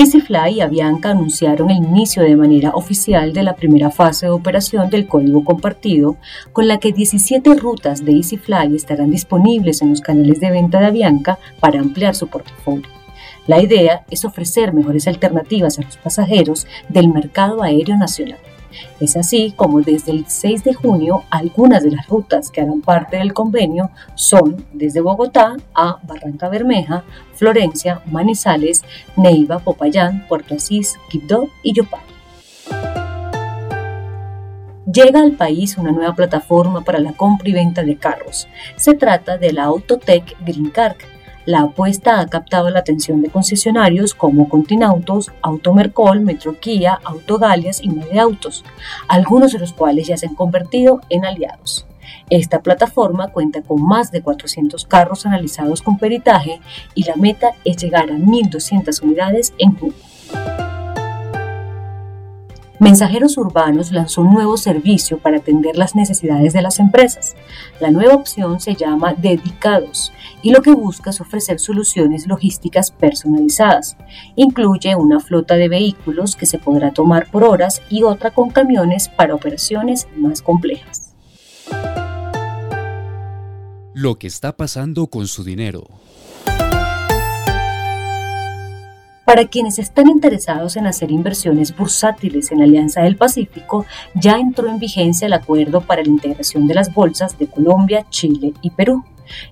EasyFly y Avianca anunciaron el inicio de manera oficial de la primera fase de operación del código compartido, con la que 17 rutas de EasyFly estarán disponibles en los canales de venta de Avianca para ampliar su portafolio. La idea es ofrecer mejores alternativas a los pasajeros del mercado aéreo nacional. Es así como desde el 6 de junio algunas de las rutas que harán parte del convenio son desde Bogotá a Barranca Bermeja, Florencia, Manizales, Neiva, Popayán, Puerto Asís, Quibdó y Yopal. Llega al país una nueva plataforma para la compra y venta de carros. Se trata de la Autotech Green Car, la apuesta ha captado la atención de concesionarios como Continautos, Automercol, Metroquía, Autogalias y Autos, algunos de los cuales ya se han convertido en aliados. Esta plataforma cuenta con más de 400 carros analizados con peritaje y la meta es llegar a 1.200 unidades en junio. Mensajeros Urbanos lanzó un nuevo servicio para atender las necesidades de las empresas. La nueva opción se llama Dedicados y lo que busca es ofrecer soluciones logísticas personalizadas. Incluye una flota de vehículos que se podrá tomar por horas y otra con camiones para operaciones más complejas. Lo que está pasando con su dinero. Para quienes están interesados en hacer inversiones bursátiles en Alianza del Pacífico, ya entró en vigencia el acuerdo para la integración de las bolsas de Colombia, Chile y Perú.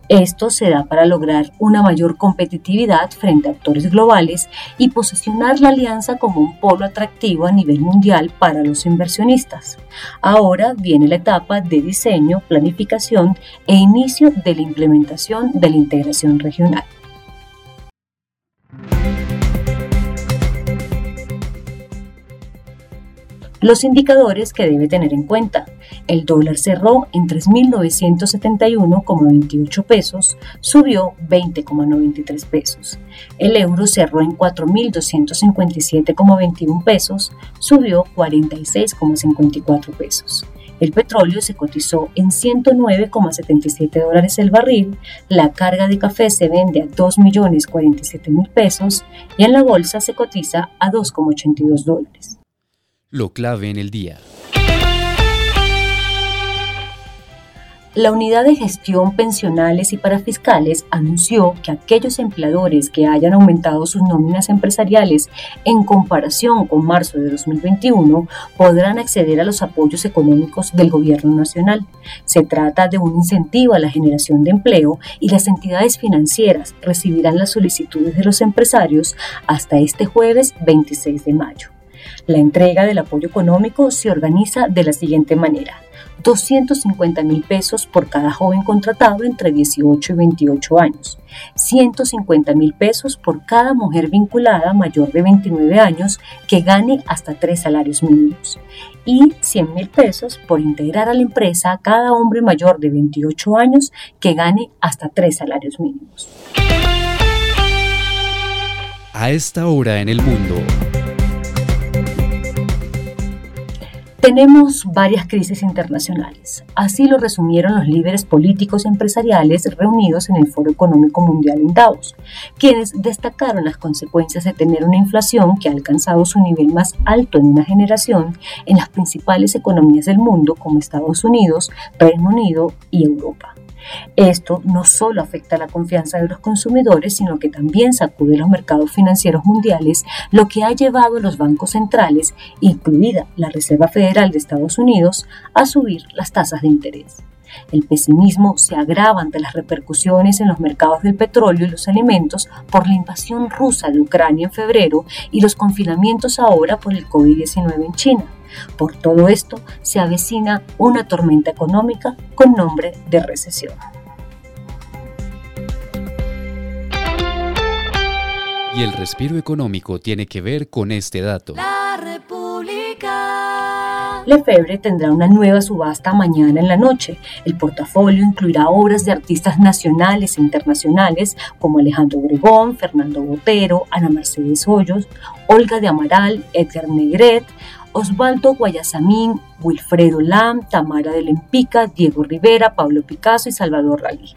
Esto se da para lograr una mayor competitividad frente a actores globales y posicionar la alianza como un polo atractivo a nivel mundial para los inversionistas. Ahora viene la etapa de diseño, planificación e inicio de la implementación de la integración regional. Los indicadores que debe tener en cuenta. El dólar cerró en 3.971,28 pesos, subió 20,93 pesos. El euro cerró en 4.257,21 pesos, subió 46,54 pesos. El petróleo se cotizó en 109,77 dólares el barril, la carga de café se vende a 2.047.000 pesos y en la bolsa se cotiza a 2,82 dólares lo clave en el día. La Unidad de Gestión Pensionales y Parafiscales anunció que aquellos empleadores que hayan aumentado sus nóminas empresariales en comparación con marzo de 2021 podrán acceder a los apoyos económicos del Gobierno Nacional. Se trata de un incentivo a la generación de empleo y las entidades financieras recibirán las solicitudes de los empresarios hasta este jueves 26 de mayo. La entrega del apoyo económico se organiza de la siguiente manera. 250 mil pesos por cada joven contratado entre 18 y 28 años, 150 mil pesos por cada mujer vinculada mayor de 29 años que gane hasta tres salarios mínimos y 100 mil pesos por integrar a la empresa a cada hombre mayor de 28 años que gane hasta tres salarios mínimos. A esta hora en el mundo. Tenemos varias crisis internacionales. Así lo resumieron los líderes políticos y empresariales reunidos en el Foro Económico Mundial en Davos, quienes destacaron las consecuencias de tener una inflación que ha alcanzado su nivel más alto en una generación en las principales economías del mundo como Estados Unidos, Reino Unido y Europa. Esto no solo afecta la confianza de los consumidores, sino que también sacude los mercados financieros mundiales, lo que ha llevado a los bancos centrales, incluida la Reserva Federal de Estados Unidos, a subir las tasas de interés. El pesimismo se agrava ante las repercusiones en los mercados del petróleo y los alimentos por la invasión rusa de Ucrania en febrero y los confinamientos ahora por el COVID-19 en China. Por todo esto, se avecina una tormenta económica con nombre de recesión. Y el respiro económico tiene que ver con este dato. La República. Lefebvre tendrá una nueva subasta mañana en la noche. El portafolio incluirá obras de artistas nacionales e internacionales como Alejandro Obregón, Fernando Botero, Ana Mercedes Hoyos, Olga de Amaral, Edgar Negret, Osvaldo Guayasamín, Wilfredo Lam, Tamara de Lempica, Diego Rivera, Pablo Picasso y Salvador Ralí.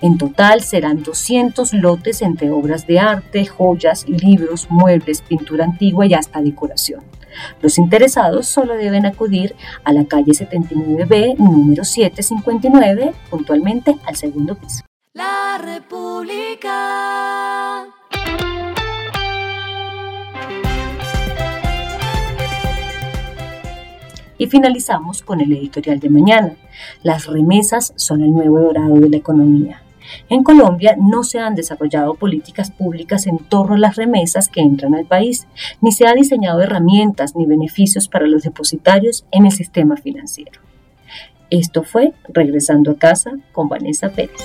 En total serán 200 lotes entre obras de arte, joyas, libros, muebles, pintura antigua y hasta decoración. Los interesados solo deben acudir a la calle 79B, número 759, puntualmente al segundo piso. La República. Y finalizamos con el editorial de mañana. Las remesas son el nuevo dorado de la economía. En Colombia no se han desarrollado políticas públicas en torno a las remesas que entran al país, ni se ha diseñado herramientas ni beneficios para los depositarios en el sistema financiero. Esto fue Regresando a casa con Vanessa Pérez.